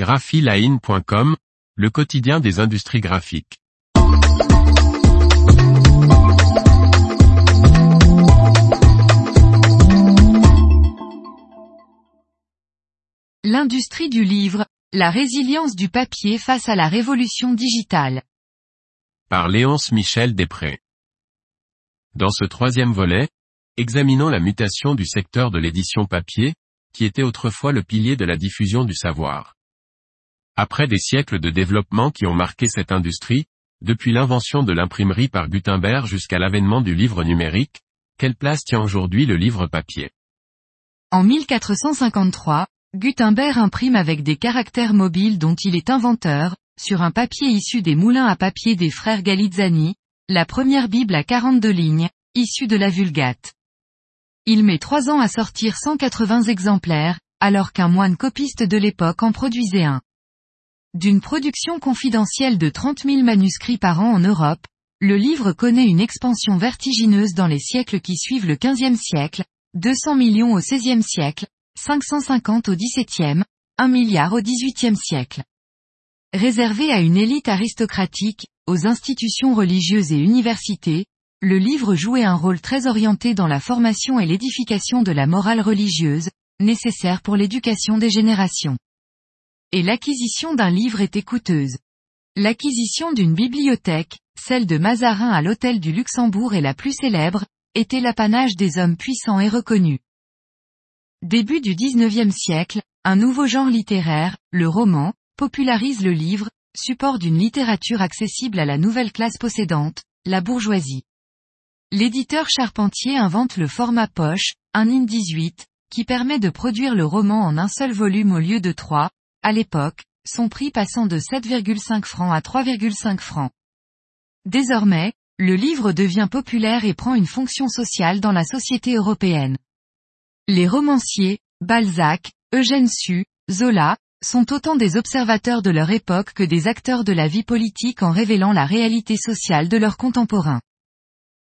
graphiline.com, le quotidien des industries graphiques. L'industrie du livre, la résilience du papier face à la révolution digitale. Par Léonce Michel Després. Dans ce troisième volet, examinons la mutation du secteur de l'édition papier, qui était autrefois le pilier de la diffusion du savoir. Après des siècles de développement qui ont marqué cette industrie, depuis l'invention de l'imprimerie par Gutenberg jusqu'à l'avènement du livre numérique, quelle place tient aujourd'hui le livre papier? En 1453, Gutenberg imprime avec des caractères mobiles dont il est inventeur, sur un papier issu des moulins à papier des frères Galizzani, la première Bible à 42 lignes, issue de la Vulgate. Il met trois ans à sortir 180 exemplaires, alors qu'un moine copiste de l'époque en produisait un. D'une production confidentielle de 30 000 manuscrits par an en Europe, le livre connaît une expansion vertigineuse dans les siècles qui suivent le XVe siècle, 200 millions au XVIe siècle, 550 au XVIIe, 1 milliard au XVIIIe siècle. Réservé à une élite aristocratique, aux institutions religieuses et universités, le livre jouait un rôle très orienté dans la formation et l'édification de la morale religieuse, nécessaire pour l'éducation des générations. Et l'acquisition d'un livre était coûteuse. L'acquisition d'une bibliothèque, celle de Mazarin à l'hôtel du Luxembourg et la plus célèbre, était l'apanage des hommes puissants et reconnus. Début du XIXe siècle, un nouveau genre littéraire, le roman, popularise le livre, support d'une littérature accessible à la nouvelle classe possédante, la bourgeoisie. L'éditeur Charpentier invente le format poche, un IN 18, qui permet de produire le roman en un seul volume au lieu de trois, à l'époque, son prix passant de 7,5 francs à 3,5 francs. Désormais, le livre devient populaire et prend une fonction sociale dans la société européenne. Les romanciers, Balzac, Eugène Sue, Zola, sont autant des observateurs de leur époque que des acteurs de la vie politique en révélant la réalité sociale de leurs contemporains.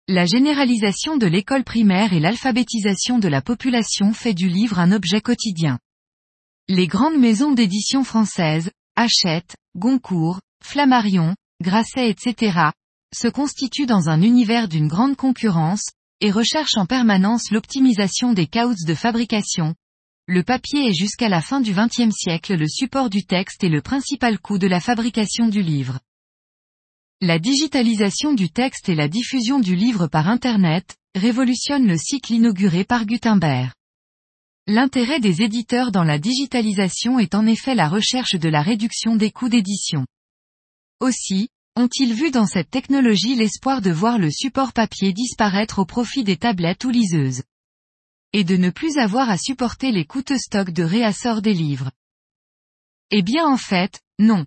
La généralisation de l'école primaire et l'alphabétisation de la population fait du livre un objet quotidien. Les grandes maisons d'édition françaises, Hachette, Goncourt, Flammarion, Grasset etc., se constituent dans un univers d'une grande concurrence, et recherchent en permanence l'optimisation des coûts de fabrication. Le papier est jusqu'à la fin du XXe siècle le support du texte et le principal coût de la fabrication du livre. La digitalisation du texte et la diffusion du livre par Internet, révolutionnent le cycle inauguré par Gutenberg. L'intérêt des éditeurs dans la digitalisation est en effet la recherche de la réduction des coûts d'édition. Aussi, ont-ils vu dans cette technologie l'espoir de voir le support papier disparaître au profit des tablettes ou liseuses. Et de ne plus avoir à supporter les coûteux stocks de réassort des livres. Eh bien en fait, non.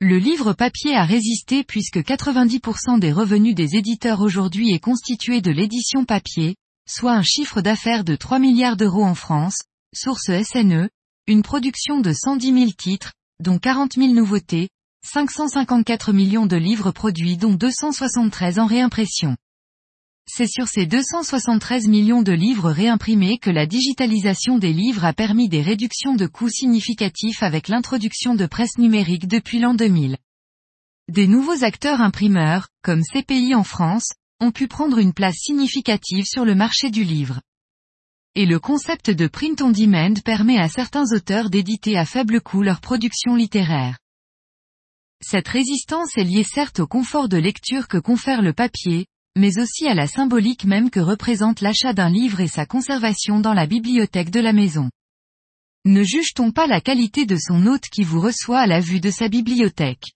Le livre papier a résisté puisque 90% des revenus des éditeurs aujourd'hui est constitué de l'édition papier, soit un chiffre d'affaires de 3 milliards d'euros en France, source SNE, une production de 110 000 titres, dont 40 000 nouveautés, 554 millions de livres produits dont 273 en réimpression. C'est sur ces 273 millions de livres réimprimés que la digitalisation des livres a permis des réductions de coûts significatifs avec l'introduction de presse numérique depuis l'an 2000. Des nouveaux acteurs imprimeurs, comme CPI en France, ont pu prendre une place significative sur le marché du livre. Et le concept de print on demand permet à certains auteurs d'éditer à faible coût leurs productions littéraires. Cette résistance est liée certes au confort de lecture que confère le papier, mais aussi à la symbolique même que représente l'achat d'un livre et sa conservation dans la bibliothèque de la maison. Ne juge-t-on pas la qualité de son hôte qui vous reçoit à la vue de sa bibliothèque?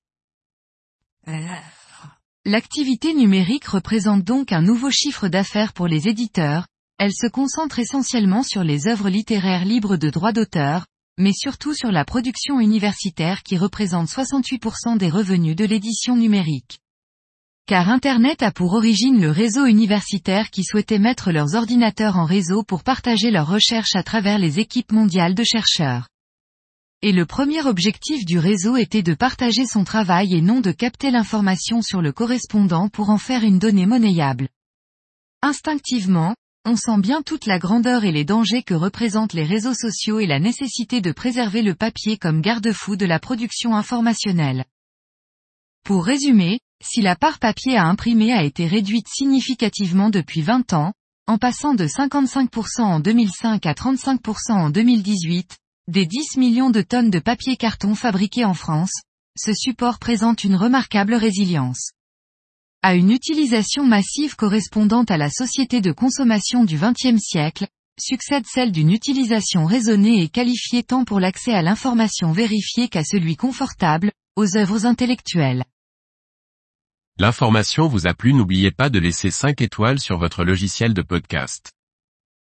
L'activité numérique représente donc un nouveau chiffre d'affaires pour les éditeurs, elle se concentre essentiellement sur les œuvres littéraires libres de droits d'auteur, mais surtout sur la production universitaire qui représente 68% des revenus de l'édition numérique. Car Internet a pour origine le réseau universitaire qui souhaitait mettre leurs ordinateurs en réseau pour partager leurs recherches à travers les équipes mondiales de chercheurs. Et le premier objectif du réseau était de partager son travail et non de capter l'information sur le correspondant pour en faire une donnée monnayable. Instinctivement, on sent bien toute la grandeur et les dangers que représentent les réseaux sociaux et la nécessité de préserver le papier comme garde-fou de la production informationnelle. Pour résumer, si la part papier à imprimer a été réduite significativement depuis 20 ans, en passant de 55% en 2005 à 35% en 2018, des 10 millions de tonnes de papier carton fabriqués en France, ce support présente une remarquable résilience. À une utilisation massive correspondante à la société de consommation du XXe siècle, succède celle d'une utilisation raisonnée et qualifiée tant pour l'accès à l'information vérifiée qu'à celui confortable, aux œuvres intellectuelles. L'information vous a plu n'oubliez pas de laisser 5 étoiles sur votre logiciel de podcast.